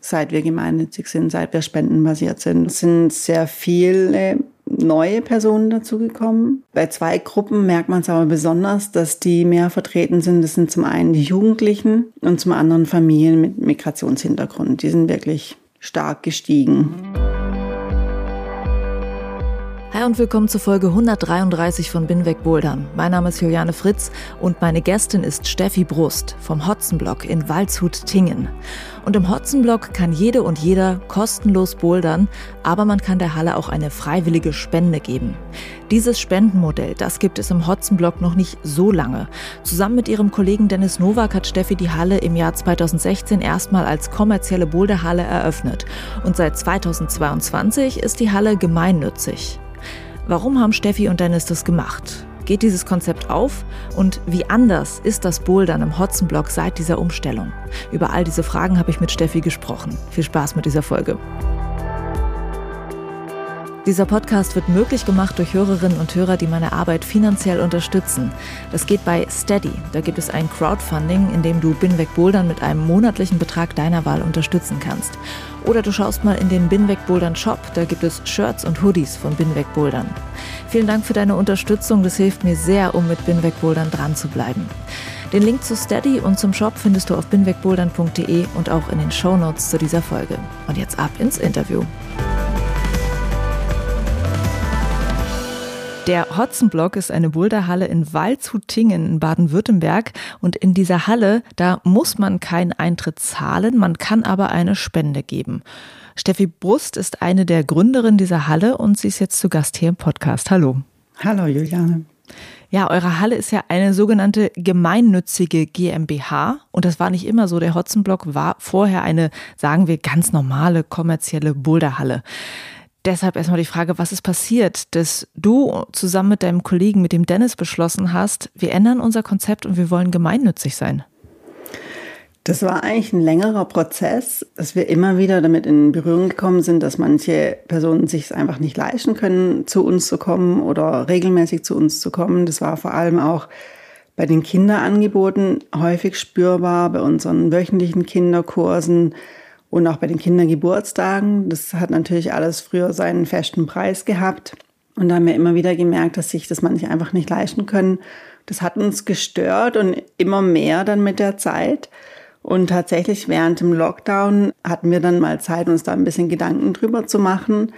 seit wir gemeinnützig sind, seit wir spendenbasiert sind, sind sehr viele neue Personen dazugekommen. Bei zwei Gruppen merkt man es aber besonders, dass die mehr vertreten sind. Das sind zum einen die Jugendlichen und zum anderen Familien mit Migrationshintergrund. Die sind wirklich stark gestiegen. Und willkommen zur Folge 133 von Binweg Bouldern. Mein Name ist Juliane Fritz und meine Gästin ist Steffi Brust vom Hotzenblock in Waldshut-Tingen. Und im Hotzenblock kann jede und jeder kostenlos bouldern, aber man kann der Halle auch eine freiwillige Spende geben. Dieses Spendenmodell, das gibt es im Hotzenblock noch nicht so lange. Zusammen mit ihrem Kollegen Dennis Nowak hat Steffi die Halle im Jahr 2016 erstmal als kommerzielle Boulderhalle eröffnet. Und seit 2022 ist die Halle gemeinnützig. Warum haben Steffi und Dennis das gemacht? Geht dieses Konzept auf? Und wie anders ist das Bouldern im Hotzenblock seit dieser Umstellung? Über all diese Fragen habe ich mit Steffi gesprochen. Viel Spaß mit dieser Folge. Dieser Podcast wird möglich gemacht durch Hörerinnen und Hörer, die meine Arbeit finanziell unterstützen. Das geht bei Steady. Da gibt es ein Crowdfunding, in dem du Binweg Bouldern mit einem monatlichen Betrag deiner Wahl unterstützen kannst. Oder du schaust mal in den Binweg Bouldern Shop. Da gibt es Shirts und Hoodies von Binweg Bouldern. Vielen Dank für deine Unterstützung. Das hilft mir sehr, um mit Binweg Bouldern dran zu bleiben. Den Link zu Steady und zum Shop findest du auf binwegbouldern.de und auch in den Show Notes zu dieser Folge. Und jetzt ab ins Interview. Der Hotzenblock ist eine Boulderhalle in Waldshut-Tingen in Baden-Württemberg und in dieser Halle, da muss man keinen Eintritt zahlen, man kann aber eine Spende geben. Steffi Brust ist eine der Gründerinnen dieser Halle und sie ist jetzt zu Gast hier im Podcast. Hallo. Hallo Juliane. Ja, eure Halle ist ja eine sogenannte gemeinnützige GmbH und das war nicht immer so. Der Hotzenblock war vorher eine, sagen wir, ganz normale kommerzielle Boulderhalle. Deshalb erstmal die Frage, was ist passiert, dass du zusammen mit deinem Kollegen, mit dem Dennis, beschlossen hast, wir ändern unser Konzept und wir wollen gemeinnützig sein? Das war eigentlich ein längerer Prozess, dass wir immer wieder damit in Berührung gekommen sind, dass manche Personen sich es einfach nicht leisten können, zu uns zu kommen oder regelmäßig zu uns zu kommen. Das war vor allem auch bei den Kinderangeboten häufig spürbar, bei unseren wöchentlichen Kinderkursen und auch bei den Kindergeburtstagen. Das hat natürlich alles früher seinen festen Preis gehabt. Und da haben wir immer wieder gemerkt, dass sich das manche einfach nicht leisten können. Das hat uns gestört und immer mehr dann mit der Zeit. Und tatsächlich während dem Lockdown hatten wir dann mal Zeit, uns da ein bisschen Gedanken drüber zu machen.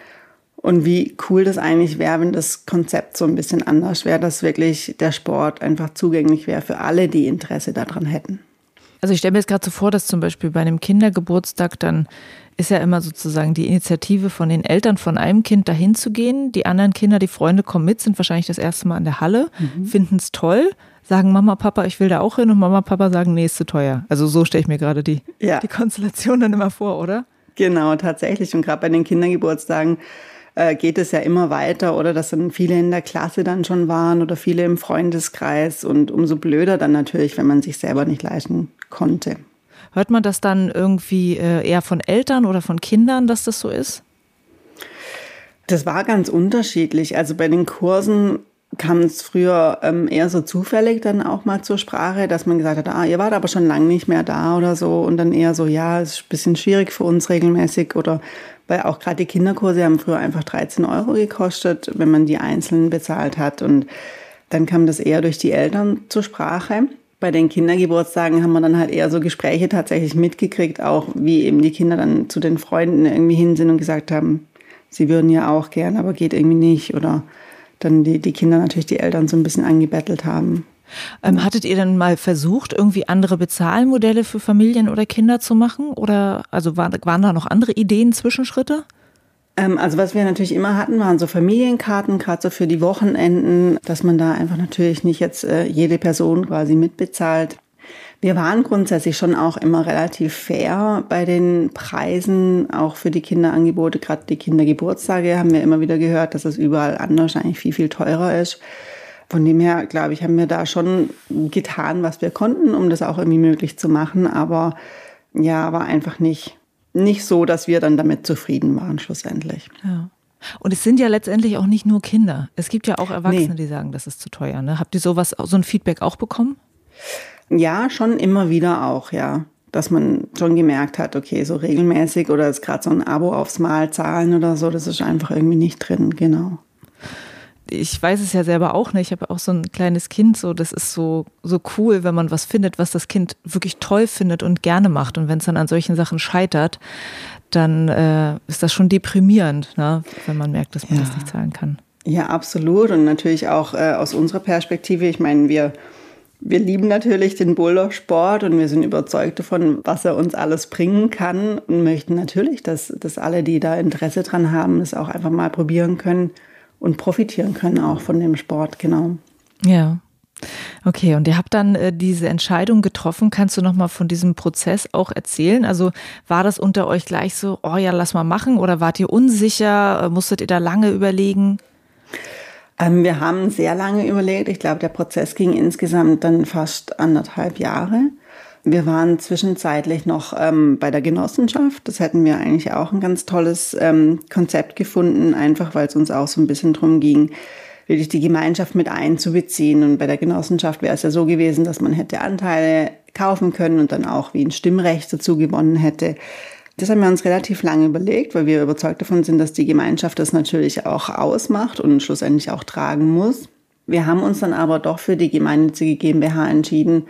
Und wie cool das eigentlich wäre, wenn das Konzept so ein bisschen anders wäre, dass wirklich der Sport einfach zugänglich wäre für alle, die Interesse daran hätten. Also ich stelle mir jetzt gerade so vor, dass zum Beispiel bei einem Kindergeburtstag dann ist ja immer sozusagen die Initiative von den Eltern von einem Kind dahin zu gehen. Die anderen Kinder, die Freunde kommen mit, sind wahrscheinlich das erste Mal in der Halle, mhm. finden es toll, sagen Mama, Papa, ich will da auch hin und Mama, Papa sagen, nee, ist zu teuer. Also so stelle ich mir gerade die, ja. die Konstellation dann immer vor, oder? Genau, tatsächlich. Und gerade bei den Kindergeburtstagen äh, geht es ja immer weiter oder dass dann viele in der Klasse dann schon waren oder viele im Freundeskreis und umso blöder dann natürlich, wenn man sich selber nicht leisten konnte. Hört man das dann irgendwie äh, eher von Eltern oder von Kindern, dass das so ist? Das war ganz unterschiedlich. Also bei den Kursen kam es früher ähm, eher so zufällig dann auch mal zur Sprache, dass man gesagt hat, ah, ihr wart aber schon lange nicht mehr da oder so und dann eher so, ja, es ist ein bisschen schwierig für uns regelmäßig oder weil auch gerade die Kinderkurse haben früher einfach 13 Euro gekostet, wenn man die einzeln bezahlt hat. Und dann kam das eher durch die Eltern zur Sprache. Bei den Kindergeburtstagen haben wir dann halt eher so Gespräche tatsächlich mitgekriegt, auch wie eben die Kinder dann zu den Freunden irgendwie hin sind und gesagt haben, sie würden ja auch gern, aber geht irgendwie nicht. Oder dann die, die Kinder natürlich die Eltern so ein bisschen angebettelt haben. Ähm, hattet ihr dann mal versucht, irgendwie andere Bezahlmodelle für Familien oder Kinder zu machen? Oder also waren, waren da noch andere Ideen, Zwischenschritte? Ähm, also was wir natürlich immer hatten, waren so Familienkarten, gerade so für die Wochenenden, dass man da einfach natürlich nicht jetzt äh, jede Person quasi mitbezahlt. Wir waren grundsätzlich schon auch immer relativ fair bei den Preisen, auch für die Kinderangebote. Gerade die Kindergeburtstage haben wir immer wieder gehört, dass es überall anders eigentlich viel, viel teurer ist. Von dem her, glaube ich, haben wir da schon getan, was wir konnten, um das auch irgendwie möglich zu machen. Aber ja, war einfach nicht, nicht so, dass wir dann damit zufrieden waren schlussendlich. Ja. Und es sind ja letztendlich auch nicht nur Kinder. Es gibt ja auch Erwachsene, nee. die sagen, das ist zu teuer. Ne? Habt ihr sowas, so ein Feedback auch bekommen? Ja, schon immer wieder auch, ja. Dass man schon gemerkt hat, okay, so regelmäßig oder ist gerade so ein Abo aufs Mal zahlen oder so, das ist einfach irgendwie nicht drin, genau. Ich weiß es ja selber auch nicht. Ich habe auch so ein kleines Kind, so das ist so, so cool, wenn man was findet, was das Kind wirklich toll findet und gerne macht. Und wenn es dann an solchen Sachen scheitert, dann äh, ist das schon deprimierend, ne? wenn man merkt, dass man ja. das nicht zahlen kann. Ja, absolut. Und natürlich auch äh, aus unserer Perspektive, ich meine, wir wir lieben natürlich den Bouldersport und wir sind überzeugt davon, was er uns alles bringen kann und möchten natürlich, dass, dass alle, die da Interesse dran haben, es auch einfach mal probieren können und profitieren können auch von dem Sport, genau. Ja. Okay, und ihr habt dann äh, diese Entscheidung getroffen. Kannst du noch mal von diesem Prozess auch erzählen? Also war das unter euch gleich so, oh ja, lass mal machen oder wart ihr unsicher? Äh, musstet ihr da lange überlegen? Ähm, wir haben sehr lange überlegt. Ich glaube, der Prozess ging insgesamt dann fast anderthalb Jahre. Wir waren zwischenzeitlich noch ähm, bei der Genossenschaft. Das hätten wir eigentlich auch ein ganz tolles ähm, Konzept gefunden, einfach weil es uns auch so ein bisschen drum ging, wirklich die Gemeinschaft mit einzubeziehen. Und bei der Genossenschaft wäre es ja so gewesen, dass man hätte Anteile kaufen können und dann auch wie ein Stimmrecht dazu gewonnen hätte. Das haben wir uns relativ lange überlegt, weil wir überzeugt davon sind, dass die Gemeinschaft das natürlich auch ausmacht und schlussendlich auch tragen muss. Wir haben uns dann aber doch für die gemeinnützige GmbH entschieden,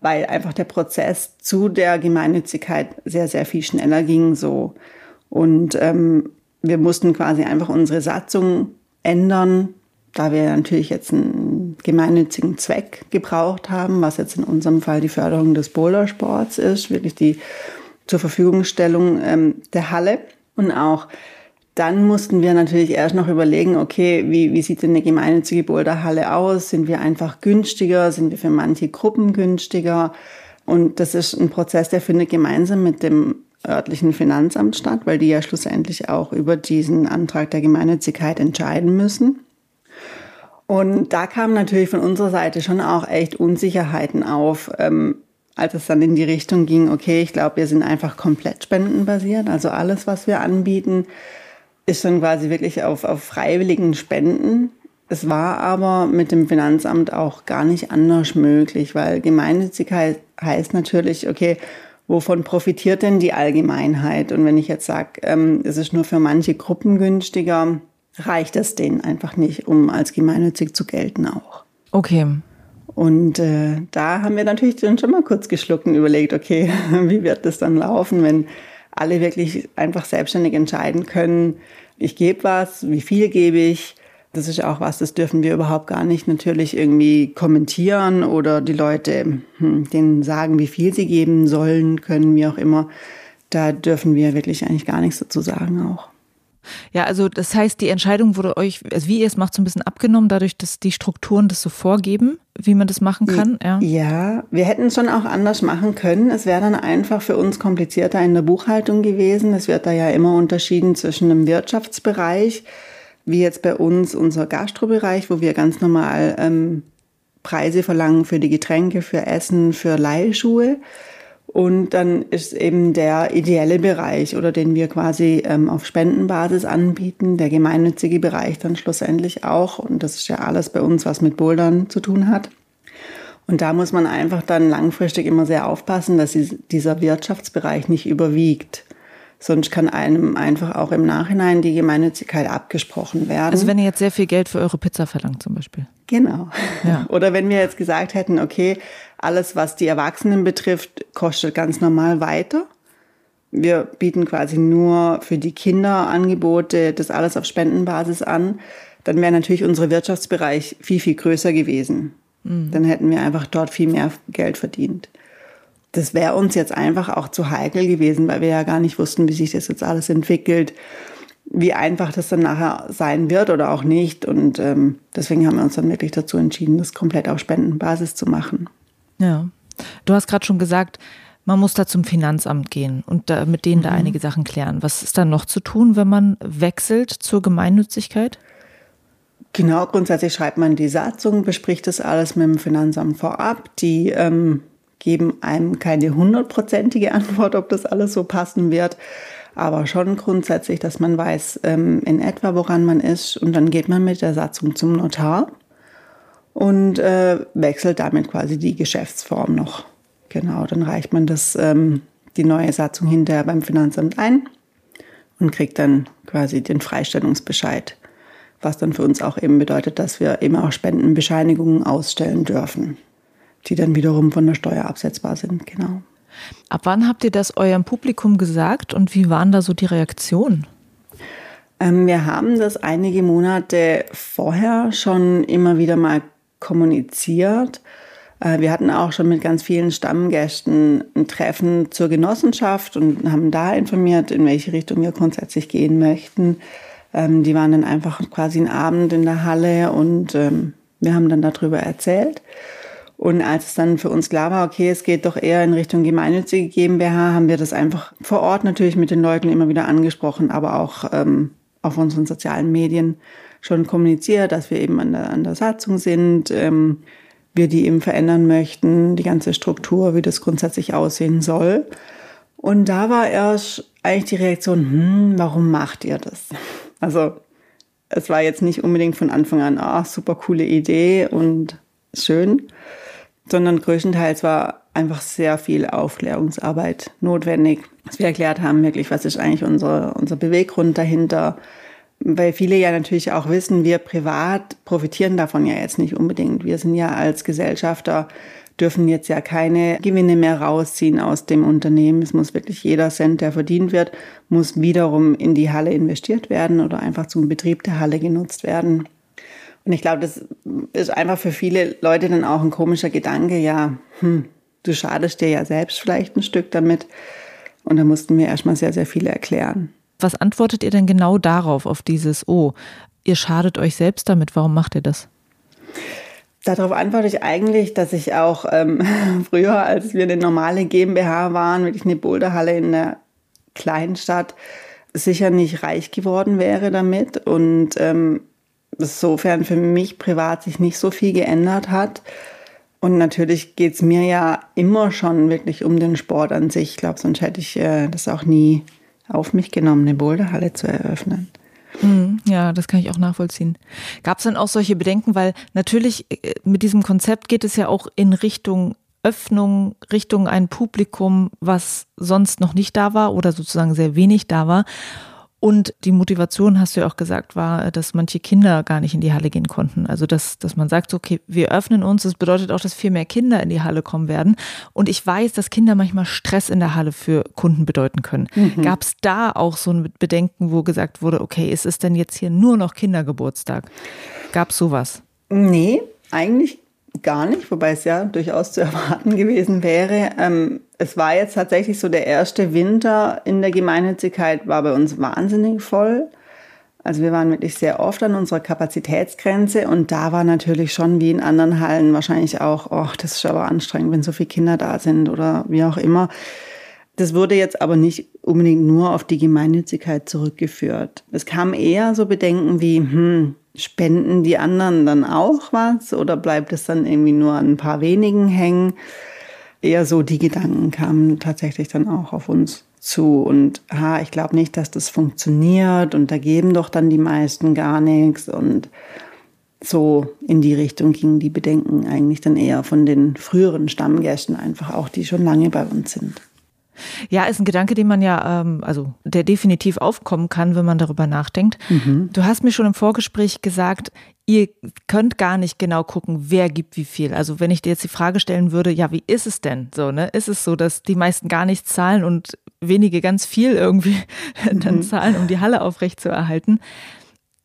weil einfach der Prozess zu der Gemeinnützigkeit sehr, sehr viel schneller ging so. Und ähm, wir mussten quasi einfach unsere Satzung ändern, da wir natürlich jetzt einen gemeinnützigen Zweck gebraucht haben, was jetzt in unserem Fall die Förderung des Bouldersports ist, wirklich die zur Verfügungstellung ähm, der Halle. Und auch dann mussten wir natürlich erst noch überlegen, okay, wie, wie sieht denn eine gemeinnützige Boulderhalle aus? Sind wir einfach günstiger? Sind wir für manche Gruppen günstiger? Und das ist ein Prozess, der findet gemeinsam mit dem örtlichen Finanzamt statt, weil die ja schlussendlich auch über diesen Antrag der Gemeinnützigkeit entscheiden müssen. Und da kamen natürlich von unserer Seite schon auch echt Unsicherheiten auf. Ähm, als es dann in die Richtung ging, okay, ich glaube, wir sind einfach komplett spendenbasiert. Also alles, was wir anbieten, ist dann quasi wirklich auf, auf freiwilligen Spenden. Es war aber mit dem Finanzamt auch gar nicht anders möglich, weil Gemeinnützigkeit heißt natürlich, okay, wovon profitiert denn die Allgemeinheit? Und wenn ich jetzt sage, ähm, es ist nur für manche Gruppen günstiger, reicht es denen einfach nicht, um als gemeinnützig zu gelten auch. Okay, und äh, da haben wir natürlich dann schon mal kurz geschluckt und überlegt, okay, wie wird das dann laufen, wenn alle wirklich einfach selbstständig entscheiden können, ich gebe was, wie viel gebe ich. Das ist auch was, das dürfen wir überhaupt gar nicht natürlich irgendwie kommentieren oder die Leute hm, denen sagen, wie viel sie geben sollen, können, wie auch immer. Da dürfen wir wirklich eigentlich gar nichts dazu sagen auch. Ja, also das heißt, die Entscheidung wurde euch, also wie ihr es macht, so ein bisschen abgenommen, dadurch, dass die Strukturen das so vorgeben, wie man das machen kann. Ja, ja wir hätten es schon auch anders machen können. Es wäre dann einfach für uns komplizierter in der Buchhaltung gewesen. Es wird da ja immer unterschieden zwischen einem Wirtschaftsbereich, wie jetzt bei uns unser Gastrobereich, wo wir ganz normal ähm, Preise verlangen für die Getränke, für Essen, für Leihschuhe. Und dann ist eben der ideelle Bereich oder den wir quasi ähm, auf Spendenbasis anbieten, der gemeinnützige Bereich dann schlussendlich auch. Und das ist ja alles bei uns, was mit Bouldern zu tun hat. Und da muss man einfach dann langfristig immer sehr aufpassen, dass dieser Wirtschaftsbereich nicht überwiegt. Sonst kann einem einfach auch im Nachhinein die Gemeinnützigkeit abgesprochen werden. Also wenn ihr jetzt sehr viel Geld für eure Pizza verlangt zum Beispiel. Genau. Ja. Oder wenn wir jetzt gesagt hätten, okay, alles, was die Erwachsenen betrifft, kostet ganz normal weiter. Wir bieten quasi nur für die Kinder Angebote, das alles auf Spendenbasis an. Dann wäre natürlich unser Wirtschaftsbereich viel, viel größer gewesen. Mhm. Dann hätten wir einfach dort viel mehr Geld verdient das wäre uns jetzt einfach auch zu heikel gewesen, weil wir ja gar nicht wussten, wie sich das jetzt alles entwickelt, wie einfach das dann nachher sein wird oder auch nicht. Und ähm, deswegen haben wir uns dann wirklich dazu entschieden, das komplett auf Spendenbasis zu machen. Ja. Du hast gerade schon gesagt, man muss da zum Finanzamt gehen und da, mit denen mhm. da einige Sachen klären. Was ist dann noch zu tun, wenn man wechselt zur Gemeinnützigkeit? Genau, grundsätzlich schreibt man die Satzung, bespricht das alles mit dem Finanzamt vorab. Die ähm, geben einem keine hundertprozentige Antwort, ob das alles so passen wird, aber schon grundsätzlich, dass man weiß ähm, in etwa, woran man ist. Und dann geht man mit der Satzung zum Notar und äh, wechselt damit quasi die Geschäftsform noch. Genau, dann reicht man das, ähm, die neue Satzung hinterher beim Finanzamt ein und kriegt dann quasi den Freistellungsbescheid, was dann für uns auch eben bedeutet, dass wir eben auch Spendenbescheinigungen ausstellen dürfen, die dann wiederum von der Steuer absetzbar sind. Genau. Ab wann habt ihr das eurem Publikum gesagt und wie waren da so die Reaktionen? Ähm, wir haben das einige Monate vorher schon immer wieder mal kommuniziert äh, wir hatten auch schon mit ganz vielen Stammgästen ein Treffen zur Genossenschaft und haben da informiert, in welche Richtung wir grundsätzlich gehen möchten. Ähm, die waren dann einfach quasi einen Abend in der Halle und ähm, wir haben dann darüber erzählt. Und als es dann für uns klar war, okay, es geht doch eher in Richtung gemeinnützige GmbH, haben wir das einfach vor Ort natürlich mit den Leuten immer wieder angesprochen, aber auch ähm, auf unseren sozialen Medien schon kommuniziert, dass wir eben an der, an der Satzung sind. Ähm, wir die eben verändern möchten, die ganze Struktur, wie das grundsätzlich aussehen soll. Und da war erst eigentlich die Reaktion, hm, warum macht ihr das? Also es war jetzt nicht unbedingt von Anfang an, ah, super coole Idee und schön, sondern größtenteils war einfach sehr viel Aufklärungsarbeit notwendig. Dass wir erklärt haben, wirklich, was ist eigentlich unser, unser Beweggrund dahinter, weil viele ja natürlich auch wissen, wir privat profitieren davon ja jetzt nicht unbedingt. Wir sind ja als Gesellschafter dürfen jetzt ja keine Gewinne mehr rausziehen aus dem Unternehmen. Es muss wirklich jeder Cent, der verdient wird, muss wiederum in die Halle investiert werden oder einfach zum Betrieb der Halle genutzt werden. Und ich glaube, das ist einfach für viele Leute dann auch ein komischer Gedanke, ja, hm, du schadest dir ja selbst vielleicht ein Stück damit. Und da mussten wir erstmal sehr, sehr viele erklären. Was antwortet ihr denn genau darauf, auf dieses, oh, ihr schadet euch selbst damit, warum macht ihr das? Darauf antworte ich eigentlich, dass ich auch ähm, früher, als wir eine normale GmbH waren, wirklich eine Boulderhalle in einer Kleinstadt, sicher nicht reich geworden wäre damit und ähm, insofern für mich privat sich nicht so viel geändert hat. Und natürlich geht es mir ja immer schon wirklich um den Sport an sich. Ich glaube, sonst hätte ich äh, das auch nie auf mich genommen, eine Boulderhalle zu eröffnen. Mhm, ja, das kann ich auch nachvollziehen. Gab es dann auch solche Bedenken, weil natürlich äh, mit diesem Konzept geht es ja auch in Richtung Öffnung, Richtung ein Publikum, was sonst noch nicht da war oder sozusagen sehr wenig da war. Und die Motivation, hast du ja auch gesagt, war, dass manche Kinder gar nicht in die Halle gehen konnten. Also, dass, dass man sagt, okay, wir öffnen uns. Das bedeutet auch, dass viel mehr Kinder in die Halle kommen werden. Und ich weiß, dass Kinder manchmal Stress in der Halle für Kunden bedeuten können. Mhm. Gab es da auch so ein Bedenken, wo gesagt wurde, okay, ist es denn jetzt hier nur noch Kindergeburtstag? Gab es sowas? Nee, eigentlich gar nicht, wobei es ja durchaus zu erwarten gewesen wäre. Ähm, es war jetzt tatsächlich so, der erste Winter in der Gemeinnützigkeit war bei uns wahnsinnig voll. Also wir waren wirklich sehr oft an unserer Kapazitätsgrenze und da war natürlich schon wie in anderen Hallen wahrscheinlich auch, oh, das ist aber anstrengend, wenn so viele Kinder da sind oder wie auch immer. Das wurde jetzt aber nicht unbedingt nur auf die Gemeinnützigkeit zurückgeführt. Es kam eher so Bedenken wie, hm, spenden die anderen dann auch was oder bleibt es dann irgendwie nur an ein paar wenigen hängen? Eher so die Gedanken kamen tatsächlich dann auch auf uns zu und ha, ich glaube nicht, dass das funktioniert und da geben doch dann die meisten gar nichts und so in die Richtung gingen die Bedenken eigentlich dann eher von den früheren Stammgästen einfach auch, die schon lange bei uns sind. Ja, ist ein Gedanke, den man ja, ähm, also der definitiv aufkommen kann, wenn man darüber nachdenkt. Mhm. Du hast mir schon im Vorgespräch gesagt, ihr könnt gar nicht genau gucken, wer gibt wie viel. Also wenn ich dir jetzt die Frage stellen würde, ja, wie ist es denn so, ne? Ist es so, dass die meisten gar nichts zahlen und wenige ganz viel irgendwie mhm. dann zahlen, um die Halle aufrechtzuerhalten?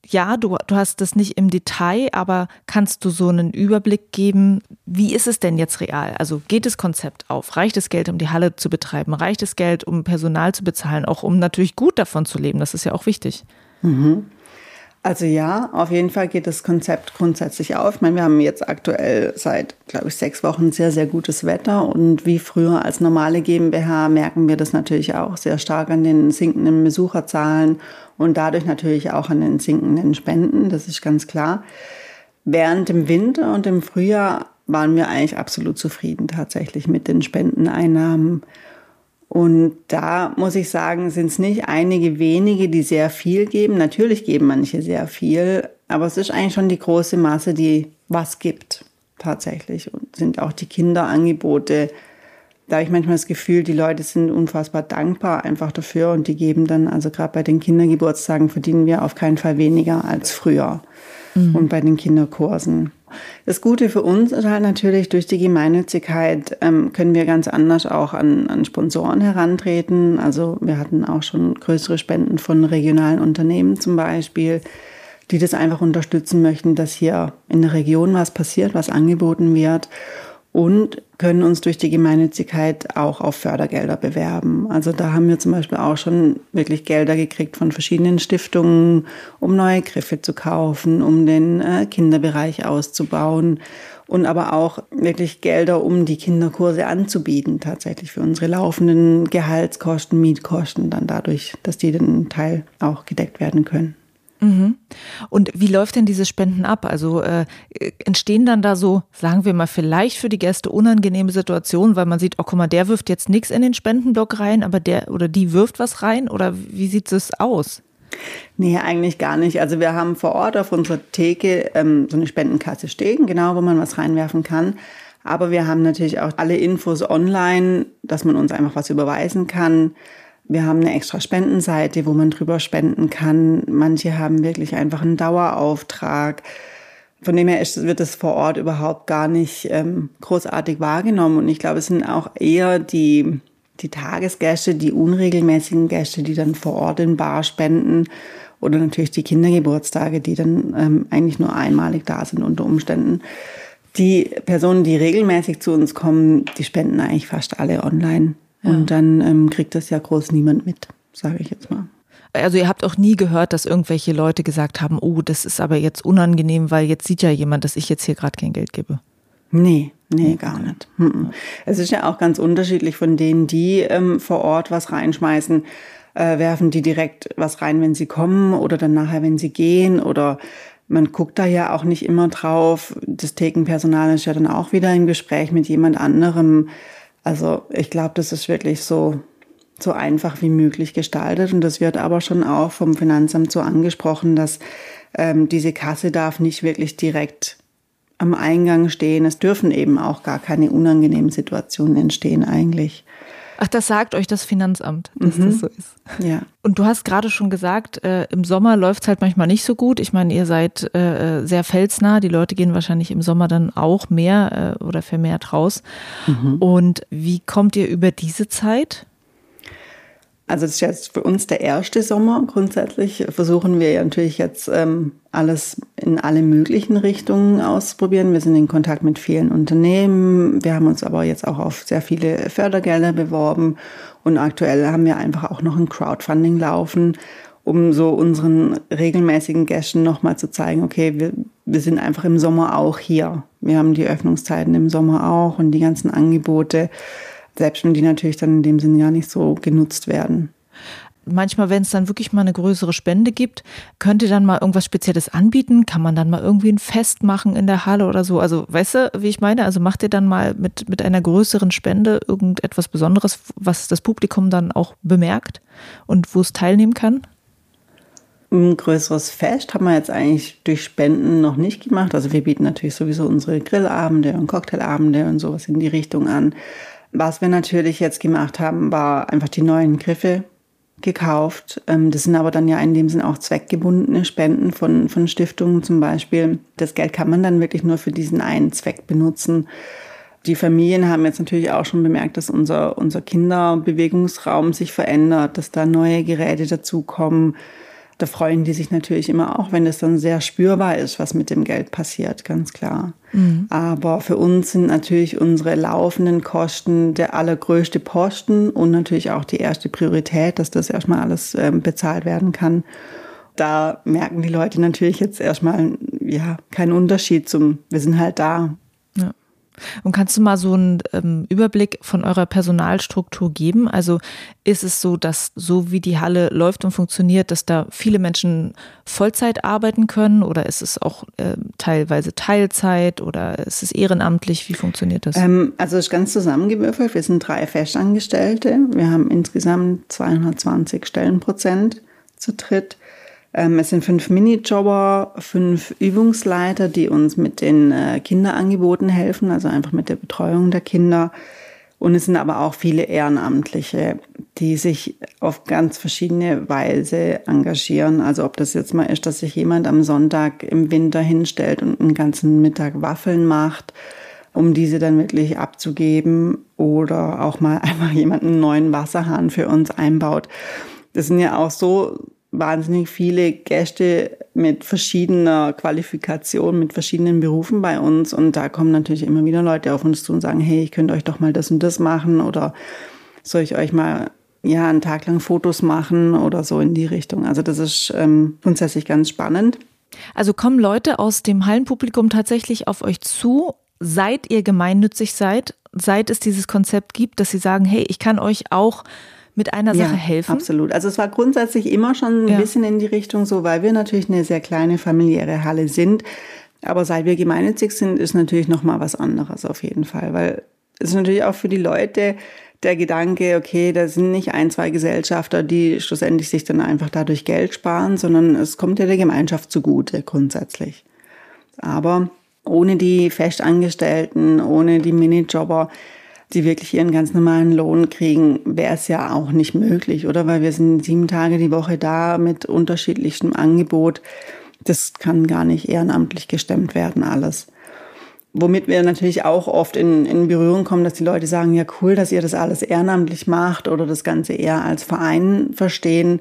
Ja, du, du hast das nicht im Detail, aber kannst du so einen Überblick geben, wie ist es denn jetzt real? Also geht das Konzept auf? Reicht das Geld, um die Halle zu betreiben? Reicht das Geld, um Personal zu bezahlen? Auch um natürlich gut davon zu leben? Das ist ja auch wichtig. Mhm. Also ja, auf jeden Fall geht das Konzept grundsätzlich auf. Ich meine, wir haben jetzt aktuell seit, glaube ich, sechs Wochen sehr, sehr gutes Wetter und wie früher als normale GmbH merken wir das natürlich auch sehr stark an den sinkenden Besucherzahlen und dadurch natürlich auch an den sinkenden Spenden, das ist ganz klar. Während dem Winter und im Frühjahr waren wir eigentlich absolut zufrieden tatsächlich mit den Spendeneinnahmen. Und da muss ich sagen, sind es nicht einige wenige, die sehr viel geben. Natürlich geben manche sehr viel, aber es ist eigentlich schon die große Masse, die was gibt tatsächlich. Und sind auch die Kinderangebote. Da habe ich manchmal das Gefühl, die Leute sind unfassbar dankbar einfach dafür und die geben dann, also gerade bei den Kindergeburtstagen verdienen wir auf keinen Fall weniger als früher. Mhm. Und bei den Kinderkursen. Das Gute für uns ist halt natürlich, durch die Gemeinnützigkeit ähm, können wir ganz anders auch an, an Sponsoren herantreten. Also wir hatten auch schon größere Spenden von regionalen Unternehmen zum Beispiel, die das einfach unterstützen möchten, dass hier in der Region was passiert, was angeboten wird und können uns durch die Gemeinnützigkeit auch auf Fördergelder bewerben. Also da haben wir zum Beispiel auch schon wirklich Gelder gekriegt von verschiedenen Stiftungen, um neue Griffe zu kaufen, um den äh, Kinderbereich auszubauen und aber auch wirklich Gelder, um die Kinderkurse anzubieten, tatsächlich für unsere laufenden Gehaltskosten, Mietkosten, dann dadurch, dass die den Teil auch gedeckt werden können. Mhm. Und wie läuft denn diese Spenden ab? Also äh, entstehen dann da so, sagen wir mal, vielleicht für die Gäste unangenehme Situationen, weil man sieht, oh guck mal, der wirft jetzt nichts in den Spendenblock rein, aber der oder die wirft was rein? Oder wie sieht es aus? Nee, eigentlich gar nicht. Also wir haben vor Ort auf unserer Theke ähm, so eine Spendenkasse stehen, genau, wo man was reinwerfen kann. Aber wir haben natürlich auch alle Infos online, dass man uns einfach was überweisen kann. Wir haben eine extra Spendenseite, wo man drüber spenden kann. Manche haben wirklich einfach einen Dauerauftrag. Von dem her ist, wird es vor Ort überhaupt gar nicht ähm, großartig wahrgenommen. Und ich glaube, es sind auch eher die, die Tagesgäste, die unregelmäßigen Gäste, die dann vor Ort in Bar spenden. Oder natürlich die Kindergeburtstage, die dann ähm, eigentlich nur einmalig da sind unter Umständen. Die Personen, die regelmäßig zu uns kommen, die spenden eigentlich fast alle online. Und dann ähm, kriegt das ja groß niemand mit, sage ich jetzt mal. Also ihr habt auch nie gehört, dass irgendwelche Leute gesagt haben, oh, das ist aber jetzt unangenehm, weil jetzt sieht ja jemand, dass ich jetzt hier gerade kein Geld gebe. Nee, nee, gar nicht. Es ist ja auch ganz unterschiedlich von denen, die ähm, vor Ort was reinschmeißen. Äh, werfen die direkt was rein, wenn sie kommen oder dann nachher, wenn sie gehen oder man guckt da ja auch nicht immer drauf. Das Thekenpersonal ist ja dann auch wieder im Gespräch mit jemand anderem. Also ich glaube, das ist wirklich so, so einfach wie möglich gestaltet. Und das wird aber schon auch vom Finanzamt so angesprochen, dass ähm, diese Kasse darf nicht wirklich direkt am Eingang stehen. Es dürfen eben auch gar keine unangenehmen Situationen entstehen eigentlich. Ach, das sagt euch das Finanzamt, dass mhm. das so ist. Ja. Und du hast gerade schon gesagt, äh, im Sommer läuft es halt manchmal nicht so gut. Ich meine, ihr seid äh, sehr felsnah. Die Leute gehen wahrscheinlich im Sommer dann auch mehr äh, oder vermehrt raus. Mhm. Und wie kommt ihr über diese Zeit? Also das ist jetzt für uns der erste Sommer. Grundsätzlich versuchen wir natürlich jetzt ähm, alles in alle möglichen Richtungen auszuprobieren. Wir sind in Kontakt mit vielen Unternehmen. Wir haben uns aber jetzt auch auf sehr viele Fördergelder beworben. Und aktuell haben wir einfach auch noch ein Crowdfunding laufen, um so unseren regelmäßigen Gästen nochmal zu zeigen, okay, wir, wir sind einfach im Sommer auch hier. Wir haben die Öffnungszeiten im Sommer auch und die ganzen Angebote selbst wenn die natürlich dann in dem Sinne ja nicht so genutzt werden. Manchmal, wenn es dann wirklich mal eine größere Spende gibt, könnt ihr dann mal irgendwas Spezielles anbieten? Kann man dann mal irgendwie ein Fest machen in der Halle oder so? Also, weißt du, wie ich meine? Also macht ihr dann mal mit, mit einer größeren Spende irgendetwas Besonderes, was das Publikum dann auch bemerkt und wo es teilnehmen kann? Ein größeres Fest haben wir jetzt eigentlich durch Spenden noch nicht gemacht. Also wir bieten natürlich sowieso unsere Grillabende und Cocktailabende und sowas in die Richtung an. Was wir natürlich jetzt gemacht haben, war einfach die neuen Griffe gekauft. Ähm, das sind aber dann ja in dem Sinn auch zweckgebundene Spenden von, von Stiftungen zum Beispiel. Das Geld kann man dann wirklich nur für diesen einen Zweck benutzen. Die Familien haben jetzt natürlich auch schon bemerkt, dass unser, unser Kinderbewegungsraum sich verändert, dass da neue Geräte dazukommen da freuen die sich natürlich immer auch, wenn es dann sehr spürbar ist, was mit dem Geld passiert, ganz klar. Mhm. Aber für uns sind natürlich unsere laufenden Kosten der allergrößte Posten und natürlich auch die erste Priorität, dass das erstmal alles ähm, bezahlt werden kann. da merken die Leute natürlich jetzt erstmal ja keinen Unterschied zum, wir sind halt da. Und kannst du mal so einen ähm, Überblick von eurer Personalstruktur geben? Also ist es so, dass so wie die Halle läuft und funktioniert, dass da viele Menschen Vollzeit arbeiten können oder ist es auch äh, teilweise Teilzeit oder ist es ehrenamtlich? Wie funktioniert das? Ähm, also ist ganz zusammengewürfelt. Wir sind drei Festangestellte. Wir haben insgesamt 220 Stellenprozent zu dritt. Ähm, es sind fünf Minijobber, fünf Übungsleiter, die uns mit den äh, Kinderangeboten helfen, also einfach mit der Betreuung der Kinder. Und es sind aber auch viele Ehrenamtliche, die sich auf ganz verschiedene Weise engagieren. Also ob das jetzt mal ist, dass sich jemand am Sonntag im Winter hinstellt und einen ganzen Mittag Waffeln macht, um diese dann wirklich abzugeben oder auch mal einfach jemand einen neuen Wasserhahn für uns einbaut. Das sind ja auch so wahnsinnig viele Gäste mit verschiedener Qualifikation, mit verschiedenen Berufen bei uns. Und da kommen natürlich immer wieder Leute auf uns zu und sagen, hey, ich könnte euch doch mal das und das machen oder soll ich euch mal ja einen Tag lang Fotos machen oder so in die Richtung. Also das ist ähm, grundsätzlich ganz spannend. Also kommen Leute aus dem Hallenpublikum tatsächlich auf euch zu, seit ihr gemeinnützig seid, seit es dieses Konzept gibt, dass sie sagen, hey, ich kann euch auch mit einer Sache ja, helfen? Absolut. Also es war grundsätzlich immer schon ein ja. bisschen in die Richtung so, weil wir natürlich eine sehr kleine familiäre Halle sind. Aber seit wir gemeinnützig sind, ist natürlich noch mal was anderes auf jeden Fall, weil es ist natürlich auch für die Leute der Gedanke, okay, da sind nicht ein, zwei Gesellschafter, die schlussendlich sich dann einfach dadurch Geld sparen, sondern es kommt ja der Gemeinschaft zugute grundsätzlich. Aber ohne die Festangestellten, ohne die Minijobber die wirklich ihren ganz normalen Lohn kriegen, wäre es ja auch nicht möglich, oder? Weil wir sind sieben Tage die Woche da mit unterschiedlichstem Angebot. Das kann gar nicht ehrenamtlich gestemmt werden, alles. Womit wir natürlich auch oft in, in Berührung kommen, dass die Leute sagen, ja cool, dass ihr das alles ehrenamtlich macht oder das Ganze eher als Verein verstehen.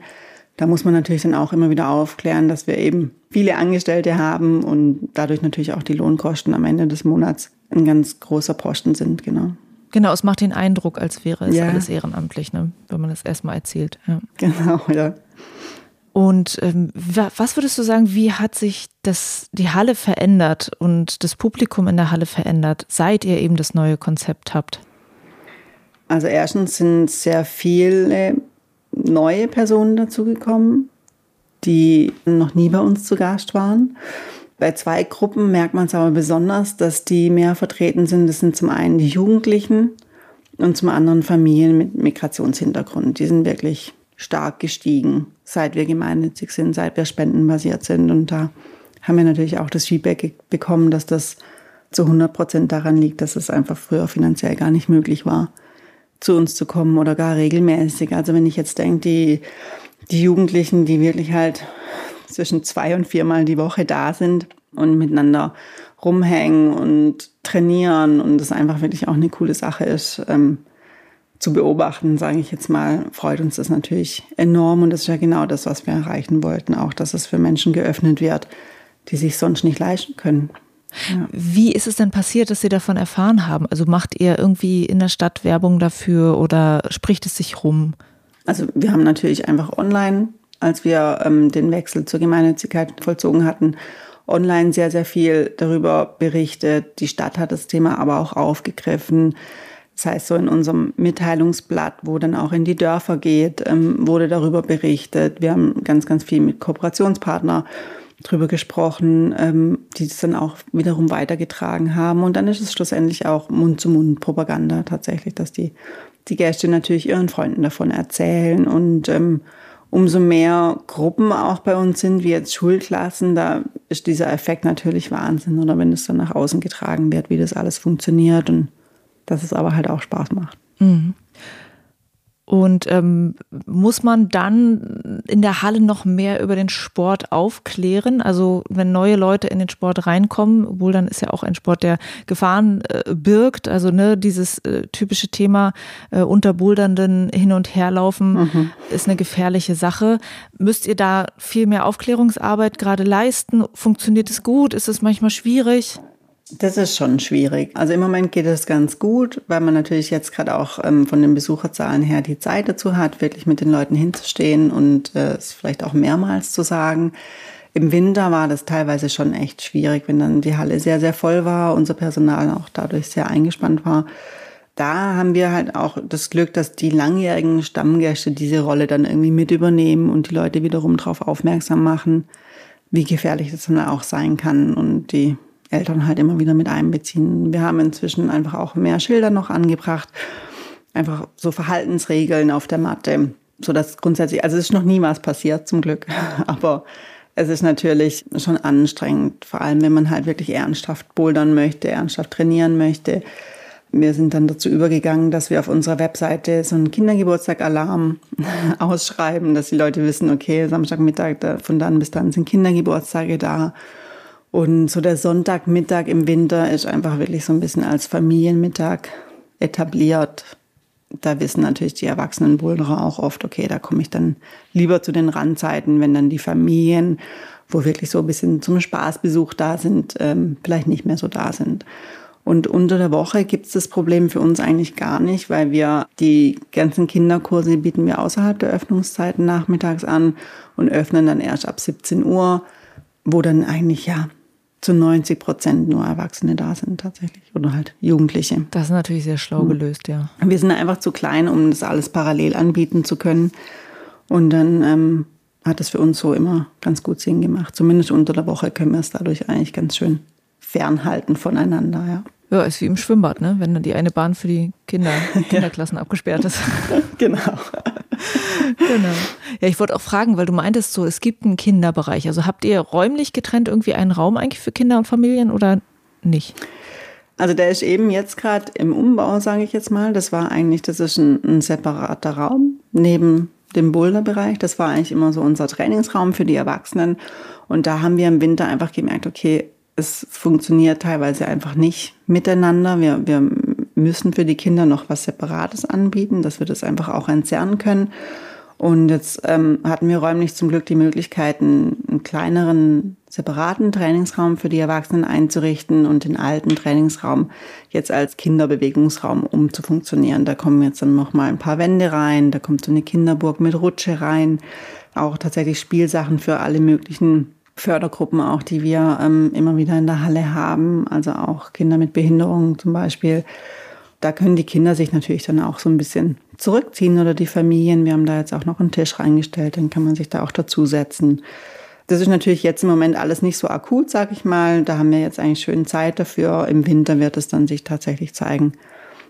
Da muss man natürlich dann auch immer wieder aufklären, dass wir eben viele Angestellte haben und dadurch natürlich auch die Lohnkosten am Ende des Monats ein ganz großer Posten sind, genau. Genau, es macht den Eindruck, als wäre es ja. alles ehrenamtlich, ne? wenn man das erstmal erzählt. Ja. Genau, ja. Und ähm, was würdest du sagen, wie hat sich das, die Halle verändert und das Publikum in der Halle verändert, seit ihr eben das neue Konzept habt? Also erstens sind sehr viele neue Personen dazugekommen, die noch nie bei uns zu Gast waren. Bei zwei Gruppen merkt man es aber besonders, dass die mehr vertreten sind. Das sind zum einen die Jugendlichen und zum anderen Familien mit Migrationshintergrund. Die sind wirklich stark gestiegen, seit wir gemeinnützig sind, seit wir spendenbasiert sind. Und da haben wir natürlich auch das Feedback bekommen, dass das zu 100 Prozent daran liegt, dass es einfach früher finanziell gar nicht möglich war, zu uns zu kommen oder gar regelmäßig. Also wenn ich jetzt denke, die, die Jugendlichen, die wirklich halt zwischen zwei und viermal die Woche da sind und miteinander rumhängen und trainieren und das einfach wirklich auch eine coole Sache ist, ähm, zu beobachten, sage ich jetzt mal, freut uns das natürlich enorm und das ist ja genau das, was wir erreichen wollten, auch dass es für Menschen geöffnet wird, die sich sonst nicht leisten können. Ja. Wie ist es denn passiert, dass Sie davon erfahren haben? Also macht ihr irgendwie in der Stadt Werbung dafür oder spricht es sich rum? Also wir haben natürlich einfach online als wir ähm, den Wechsel zur Gemeinnützigkeit vollzogen hatten, online sehr, sehr viel darüber berichtet. Die Stadt hat das Thema aber auch aufgegriffen. Das heißt, so in unserem Mitteilungsblatt, wo dann auch in die Dörfer geht, ähm, wurde darüber berichtet. Wir haben ganz, ganz viel mit Kooperationspartnern drüber gesprochen, ähm, die das dann auch wiederum weitergetragen haben. Und dann ist es schlussendlich auch Mund-zu-Mund-Propaganda tatsächlich, dass die, die Gäste natürlich ihren Freunden davon erzählen und ähm, umso mehr Gruppen auch bei uns sind, wie jetzt Schulklassen, da ist dieser Effekt natürlich Wahnsinn. Oder wenn es dann nach außen getragen wird, wie das alles funktioniert und dass es aber halt auch Spaß macht. Mhm. Und ähm, muss man dann in der Halle noch mehr über den Sport aufklären? Also wenn neue Leute in den Sport reinkommen, obwohl dann ist ja auch ein Sport, der Gefahren äh, birgt, also ne, dieses äh, typische Thema äh, unter Bouldernden hin und her laufen mhm. ist eine gefährliche Sache. Müsst ihr da viel mehr Aufklärungsarbeit gerade leisten? Funktioniert es gut? Ist es manchmal schwierig? Das ist schon schwierig. Also im Moment geht es ganz gut, weil man natürlich jetzt gerade auch ähm, von den Besucherzahlen her die Zeit dazu hat, wirklich mit den Leuten hinzustehen und äh, es vielleicht auch mehrmals zu sagen. Im Winter war das teilweise schon echt schwierig, wenn dann die Halle sehr, sehr voll war, unser Personal auch dadurch sehr eingespannt war. Da haben wir halt auch das Glück, dass die langjährigen Stammgäste diese Rolle dann irgendwie mit übernehmen und die Leute wiederum darauf aufmerksam machen, wie gefährlich das dann auch sein kann und die Eltern halt immer wieder mit einbeziehen. Wir haben inzwischen einfach auch mehr Schilder noch angebracht, einfach so Verhaltensregeln auf der Matte, so dass grundsätzlich, also es ist noch nie was passiert zum Glück, aber es ist natürlich schon anstrengend, vor allem wenn man halt wirklich ernsthaft bouldern möchte, ernsthaft trainieren möchte. Wir sind dann dazu übergegangen, dass wir auf unserer Webseite so einen Kindergeburtstag-Alarm ausschreiben, dass die Leute wissen, okay, Samstagmittag, von dann bis dann sind Kindergeburtstage da. Und so der Sonntagmittag im Winter ist einfach wirklich so ein bisschen als Familienmittag etabliert. Da wissen natürlich die erwachsenen Boulderer auch oft, okay, da komme ich dann lieber zu den Randzeiten, wenn dann die Familien, wo wirklich so ein bisschen zum Spaßbesuch da sind, ähm, vielleicht nicht mehr so da sind. Und unter der Woche gibt es das Problem für uns eigentlich gar nicht, weil wir die ganzen Kinderkurse bieten wir außerhalb der Öffnungszeiten nachmittags an und öffnen dann erst ab 17 Uhr, wo dann eigentlich ja zu 90 Prozent nur Erwachsene da sind tatsächlich oder halt Jugendliche. Das ist natürlich sehr schlau hm. gelöst, ja. Wir sind einfach zu klein, um das alles parallel anbieten zu können. Und dann ähm, hat es für uns so immer ganz gut Sinn gemacht. Zumindest unter der Woche können wir es dadurch eigentlich ganz schön fernhalten voneinander, ja. Ja, ist wie im Schwimmbad, ne? wenn dann die eine Bahn für die Kinder, Kinderklassen ja. abgesperrt ist. genau. Genau. Ja, ich wollte auch fragen, weil du meintest so, es gibt einen Kinderbereich. Also habt ihr räumlich getrennt irgendwie einen Raum eigentlich für Kinder und Familien oder nicht? Also der ist eben jetzt gerade im Umbau, sage ich jetzt mal. Das war eigentlich, das ist ein, ein separater Raum neben dem Boulderbereich. Das war eigentlich immer so unser Trainingsraum für die Erwachsenen. Und da haben wir im Winter einfach gemerkt, okay, es funktioniert teilweise einfach nicht miteinander. Wir, wir müssen für die Kinder noch was Separates anbieten, dass wir das einfach auch entzerren können. Und jetzt ähm, hatten wir räumlich zum Glück die Möglichkeiten, einen kleineren, separaten Trainingsraum für die Erwachsenen einzurichten und den alten Trainingsraum jetzt als Kinderbewegungsraum umzufunktionieren. Da kommen jetzt dann noch mal ein paar Wände rein, da kommt so eine Kinderburg mit Rutsche rein, auch tatsächlich Spielsachen für alle möglichen Fördergruppen auch, die wir ähm, immer wieder in der Halle haben, also auch Kinder mit Behinderungen zum Beispiel. Da können die Kinder sich natürlich dann auch so ein bisschen zurückziehen oder die Familien. Wir haben da jetzt auch noch einen Tisch reingestellt, dann kann man sich da auch dazusetzen. Das ist natürlich jetzt im Moment alles nicht so akut, sag ich mal. Da haben wir jetzt eigentlich schön Zeit dafür. Im Winter wird es dann sich tatsächlich zeigen,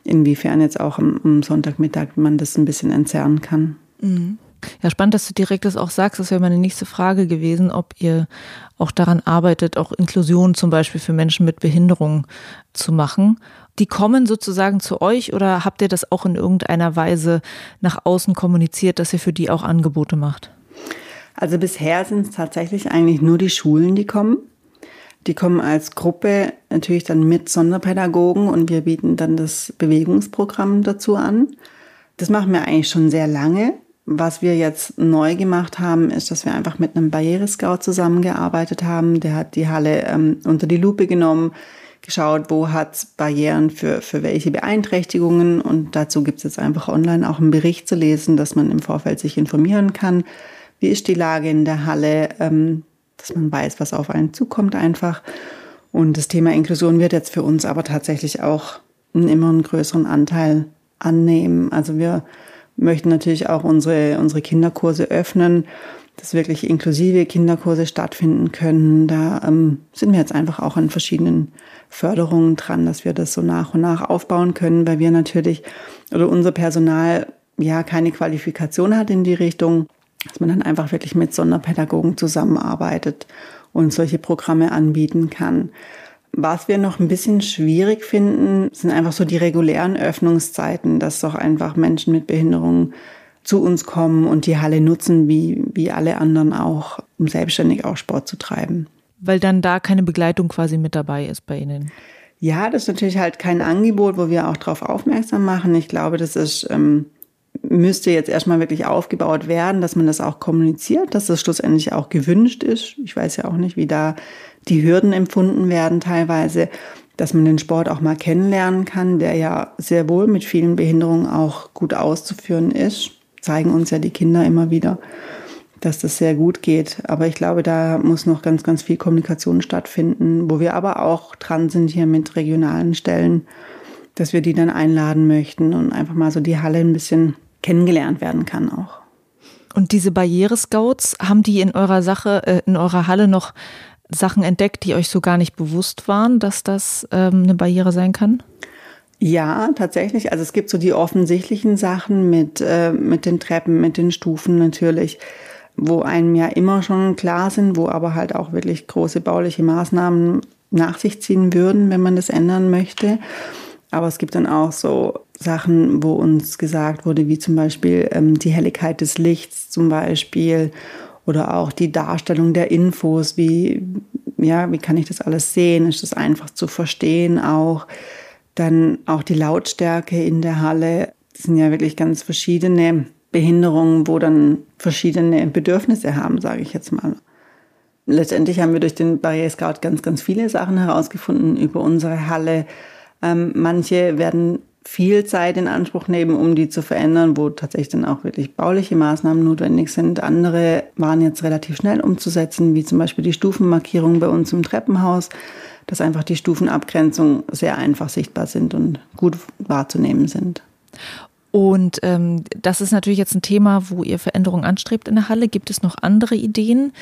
inwiefern jetzt auch am, am Sonntagmittag man das ein bisschen entzerren kann. Mhm. Ja, spannend, dass du direkt das auch sagst. Das wäre meine nächste Frage gewesen, ob ihr auch daran arbeitet, auch Inklusion zum Beispiel für Menschen mit Behinderung zu machen. Die kommen sozusagen zu euch oder habt ihr das auch in irgendeiner Weise nach außen kommuniziert, dass ihr für die auch Angebote macht? Also bisher sind es tatsächlich eigentlich nur die Schulen, die kommen. Die kommen als Gruppe natürlich dann mit Sonderpädagogen und wir bieten dann das Bewegungsprogramm dazu an. Das machen wir eigentlich schon sehr lange. Was wir jetzt neu gemacht haben, ist, dass wir einfach mit einem Barrierescout zusammengearbeitet haben. Der hat die Halle ähm, unter die Lupe genommen, geschaut, wo hat Barrieren für, für welche Beeinträchtigungen. Und dazu gibt es jetzt einfach online auch einen Bericht zu lesen, dass man im Vorfeld sich informieren kann. Wie ist die Lage in der Halle, ähm, dass man weiß, was auf einen zukommt einfach. Und das Thema Inklusion wird jetzt für uns aber tatsächlich auch einen immer einen größeren Anteil annehmen. Also wir möchten natürlich auch unsere, unsere Kinderkurse öffnen, dass wirklich inklusive Kinderkurse stattfinden können. Da ähm, sind wir jetzt einfach auch an verschiedenen Förderungen dran, dass wir das so nach und nach aufbauen können, weil wir natürlich oder unser Personal ja keine Qualifikation hat in die Richtung, dass man dann einfach wirklich mit Sonderpädagogen zusammenarbeitet und solche Programme anbieten kann. Was wir noch ein bisschen schwierig finden, sind einfach so die regulären Öffnungszeiten, dass doch einfach Menschen mit Behinderungen zu uns kommen und die Halle nutzen, wie, wie alle anderen auch, um selbstständig auch Sport zu treiben. Weil dann da keine Begleitung quasi mit dabei ist bei Ihnen. Ja, das ist natürlich halt kein Angebot, wo wir auch darauf aufmerksam machen. Ich glaube, das ist ähm, müsste jetzt erstmal wirklich aufgebaut werden, dass man das auch kommuniziert, dass das schlussendlich auch gewünscht ist. Ich weiß ja auch nicht, wie da die Hürden empfunden werden teilweise, dass man den Sport auch mal kennenlernen kann, der ja sehr wohl mit vielen Behinderungen auch gut auszuführen ist. Zeigen uns ja die Kinder immer wieder, dass das sehr gut geht. Aber ich glaube, da muss noch ganz, ganz viel Kommunikation stattfinden, wo wir aber auch dran sind hier mit regionalen Stellen, dass wir die dann einladen möchten und einfach mal so die Halle ein bisschen kennengelernt werden kann auch. Und diese Barrierescouts, haben die in eurer Sache, äh, in eurer Halle noch Sachen entdeckt, die euch so gar nicht bewusst waren, dass das ähm, eine Barriere sein kann? Ja, tatsächlich. Also es gibt so die offensichtlichen Sachen mit, äh, mit den Treppen, mit den Stufen natürlich, wo einem ja immer schon klar sind, wo aber halt auch wirklich große bauliche Maßnahmen nach sich ziehen würden, wenn man das ändern möchte. Aber es gibt dann auch so Sachen, wo uns gesagt wurde, wie zum Beispiel ähm, die Helligkeit des Lichts zum Beispiel oder auch die Darstellung der Infos, wie, ja, wie kann ich das alles sehen? Ist das einfach zu verstehen auch? Dann auch die Lautstärke in der Halle. Das sind ja wirklich ganz verschiedene Behinderungen, wo dann verschiedene Bedürfnisse haben, sage ich jetzt mal. Letztendlich haben wir durch den Barriere Scout ganz, ganz viele Sachen herausgefunden über unsere Halle ähm, manche werden viel Zeit in Anspruch nehmen, um die zu verändern, wo tatsächlich dann auch wirklich bauliche Maßnahmen notwendig sind. Andere waren jetzt relativ schnell umzusetzen, wie zum Beispiel die Stufenmarkierung bei uns im Treppenhaus, dass einfach die Stufenabgrenzung sehr einfach sichtbar sind und gut wahrzunehmen sind. Und ähm, das ist natürlich jetzt ein Thema, wo ihr Veränderungen anstrebt in der Halle. Gibt es noch andere Ideen,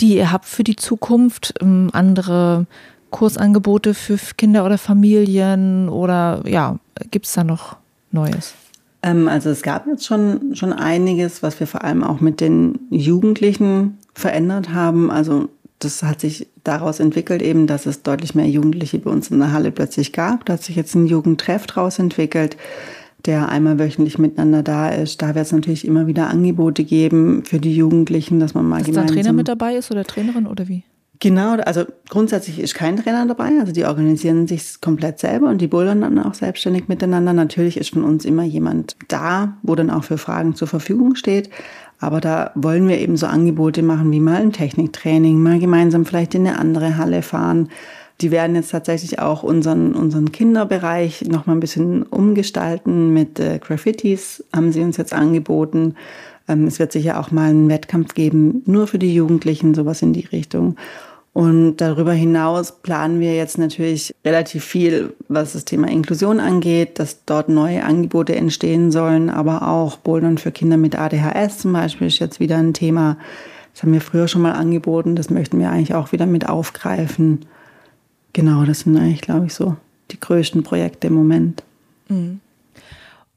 die ihr habt für die Zukunft, ähm, andere Kursangebote für Kinder oder Familien oder ja, gibt es da noch Neues? Ähm, also es gab jetzt schon, schon einiges, was wir vor allem auch mit den Jugendlichen verändert haben. Also das hat sich daraus entwickelt eben, dass es deutlich mehr Jugendliche bei uns in der Halle plötzlich gab. Da hat sich jetzt ein Jugendtreff daraus entwickelt, der einmal wöchentlich miteinander da ist. Da wird es natürlich immer wieder Angebote geben für die Jugendlichen, dass man mal dass gemeinsam... Dass da Trainer mit dabei ist oder Trainerin oder wie? Genau, also grundsätzlich ist kein Trainer dabei. Also die organisieren sich komplett selber und die bouldern dann auch selbstständig miteinander. Natürlich ist von uns immer jemand da, wo dann auch für Fragen zur Verfügung steht. Aber da wollen wir eben so Angebote machen wie mal ein Techniktraining, mal gemeinsam vielleicht in eine andere Halle fahren. Die werden jetzt tatsächlich auch unseren, unseren Kinderbereich noch mal ein bisschen umgestalten mit äh, Graffitis, haben sie uns jetzt angeboten. Ähm, es wird sicher auch mal einen Wettkampf geben, nur für die Jugendlichen, sowas in die Richtung. Und darüber hinaus planen wir jetzt natürlich relativ viel, was das Thema Inklusion angeht, dass dort neue Angebote entstehen sollen, aber auch Bouldern für Kinder mit ADHS zum Beispiel ist jetzt wieder ein Thema. Das haben wir früher schon mal angeboten, das möchten wir eigentlich auch wieder mit aufgreifen. Genau, das sind eigentlich, glaube ich, so die größten Projekte im Moment. Mhm.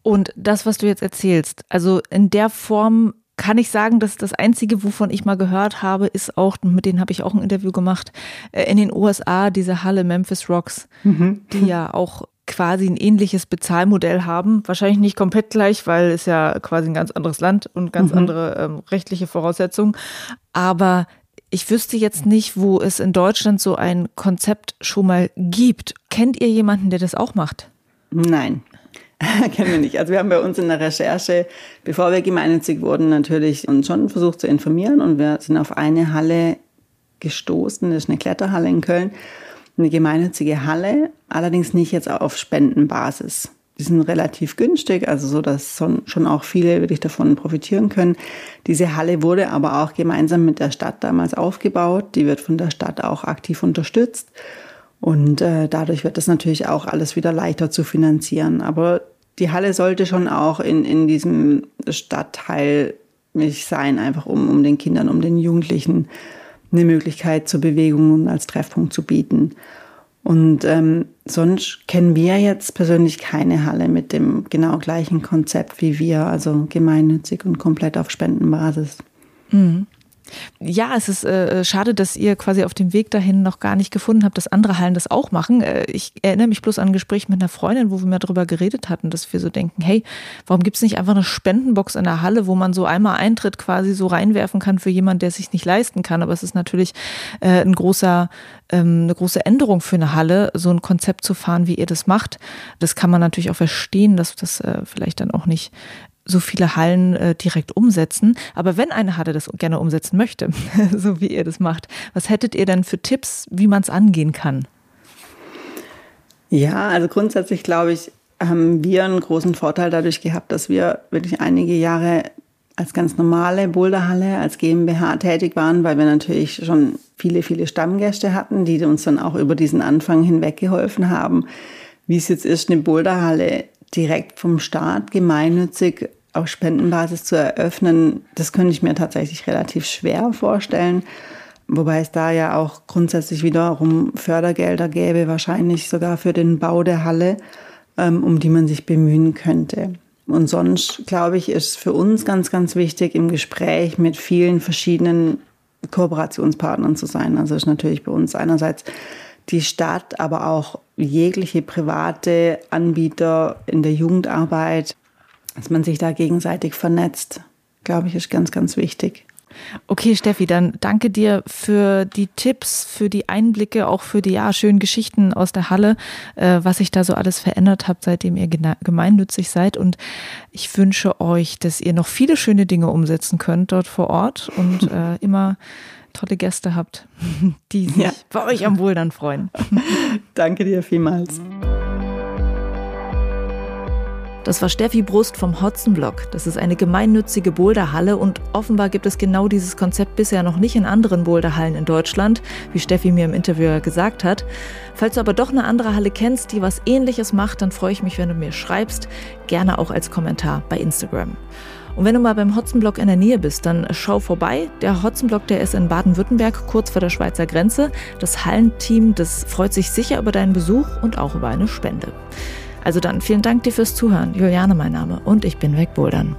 Und das, was du jetzt erzählst, also in der Form kann ich sagen, dass das Einzige, wovon ich mal gehört habe, ist auch, mit denen habe ich auch ein Interview gemacht, äh, in den USA diese Halle Memphis Rocks, mhm. die ja auch quasi ein ähnliches Bezahlmodell haben. Wahrscheinlich nicht komplett gleich, weil es ja quasi ein ganz anderes Land und ganz mhm. andere ähm, rechtliche Voraussetzungen. Aber ich wüsste jetzt nicht, wo es in Deutschland so ein Konzept schon mal gibt. Kennt ihr jemanden, der das auch macht? Nein. Kennen wir nicht. Also wir haben bei uns in der Recherche, bevor wir gemeinnützig wurden, natürlich uns schon versucht zu informieren und wir sind auf eine Halle gestoßen, das ist eine Kletterhalle in Köln, eine gemeinnützige Halle, allerdings nicht jetzt auf Spendenbasis. Die sind relativ günstig, also so, dass schon auch viele wirklich davon profitieren können. Diese Halle wurde aber auch gemeinsam mit der Stadt damals aufgebaut. Die wird von der Stadt auch aktiv unterstützt. Und äh, dadurch wird es natürlich auch alles wieder leichter zu finanzieren. Aber die Halle sollte schon auch in, in diesem Stadtteil sein, einfach um, um den Kindern, um den Jugendlichen eine Möglichkeit zur Bewegung und als Treffpunkt zu bieten. Und ähm, sonst kennen wir jetzt persönlich keine Halle mit dem genau gleichen Konzept wie wir, also gemeinnützig und komplett auf Spendenbasis. Mhm. Ja, es ist äh, schade, dass ihr quasi auf dem Weg dahin noch gar nicht gefunden habt, dass andere Hallen das auch machen. Äh, ich erinnere mich bloß an ein Gespräch mit einer Freundin, wo wir mal darüber geredet hatten, dass wir so denken, hey, warum gibt es nicht einfach eine Spendenbox in der Halle, wo man so einmal Eintritt quasi so reinwerfen kann für jemanden, der sich nicht leisten kann. Aber es ist natürlich äh, ein großer, ähm, eine große Änderung für eine Halle, so ein Konzept zu fahren, wie ihr das macht. Das kann man natürlich auch verstehen, dass das äh, vielleicht dann auch nicht so viele Hallen äh, direkt umsetzen. Aber wenn eine Halle das gerne umsetzen möchte, so wie ihr das macht, was hättet ihr denn für Tipps, wie man es angehen kann? Ja, also grundsätzlich glaube ich, haben wir einen großen Vorteil dadurch gehabt, dass wir wirklich einige Jahre als ganz normale Boulderhalle, als GmbH tätig waren, weil wir natürlich schon viele, viele Stammgäste hatten, die uns dann auch über diesen Anfang hinweg geholfen haben. Wie es jetzt ist, eine Boulderhalle direkt vom Staat gemeinnützig auf Spendenbasis zu eröffnen, das könnte ich mir tatsächlich relativ schwer vorstellen. Wobei es da ja auch grundsätzlich wiederum Fördergelder gäbe, wahrscheinlich sogar für den Bau der Halle, ähm, um die man sich bemühen könnte. Und sonst, glaube ich, ist für uns ganz, ganz wichtig, im Gespräch mit vielen verschiedenen Kooperationspartnern zu sein. Also ist natürlich bei uns einerseits die Stadt, aber auch jegliche private Anbieter in der Jugendarbeit, dass man sich da gegenseitig vernetzt, glaube ich, ist ganz, ganz wichtig. Okay, Steffi, dann danke dir für die Tipps, für die Einblicke, auch für die ja, schönen Geschichten aus der Halle, äh, was sich da so alles verändert habt, seitdem ihr gemeinnützig seid. Und ich wünsche euch, dass ihr noch viele schöne Dinge umsetzen könnt dort vor Ort und äh, immer tolle Gäste habt, die sich ja. bei euch am Bouldern freuen. danke dir vielmals. Das war Steffi Brust vom Hotzenblock. Das ist eine gemeinnützige Boulderhalle und offenbar gibt es genau dieses Konzept bisher noch nicht in anderen Boulderhallen in Deutschland, wie Steffi mir im Interview gesagt hat. Falls du aber doch eine andere Halle kennst, die was ähnliches macht, dann freue ich mich, wenn du mir schreibst, gerne auch als Kommentar bei Instagram. Und wenn du mal beim Hotzenblock in der Nähe bist, dann schau vorbei. Der Hotzenblock, der ist in Baden-Württemberg, kurz vor der Schweizer Grenze. Das Hallenteam, das freut sich sicher über deinen Besuch und auch über eine Spende. Also dann vielen Dank dir fürs Zuhören. Juliane mein Name und ich bin wegbouldern.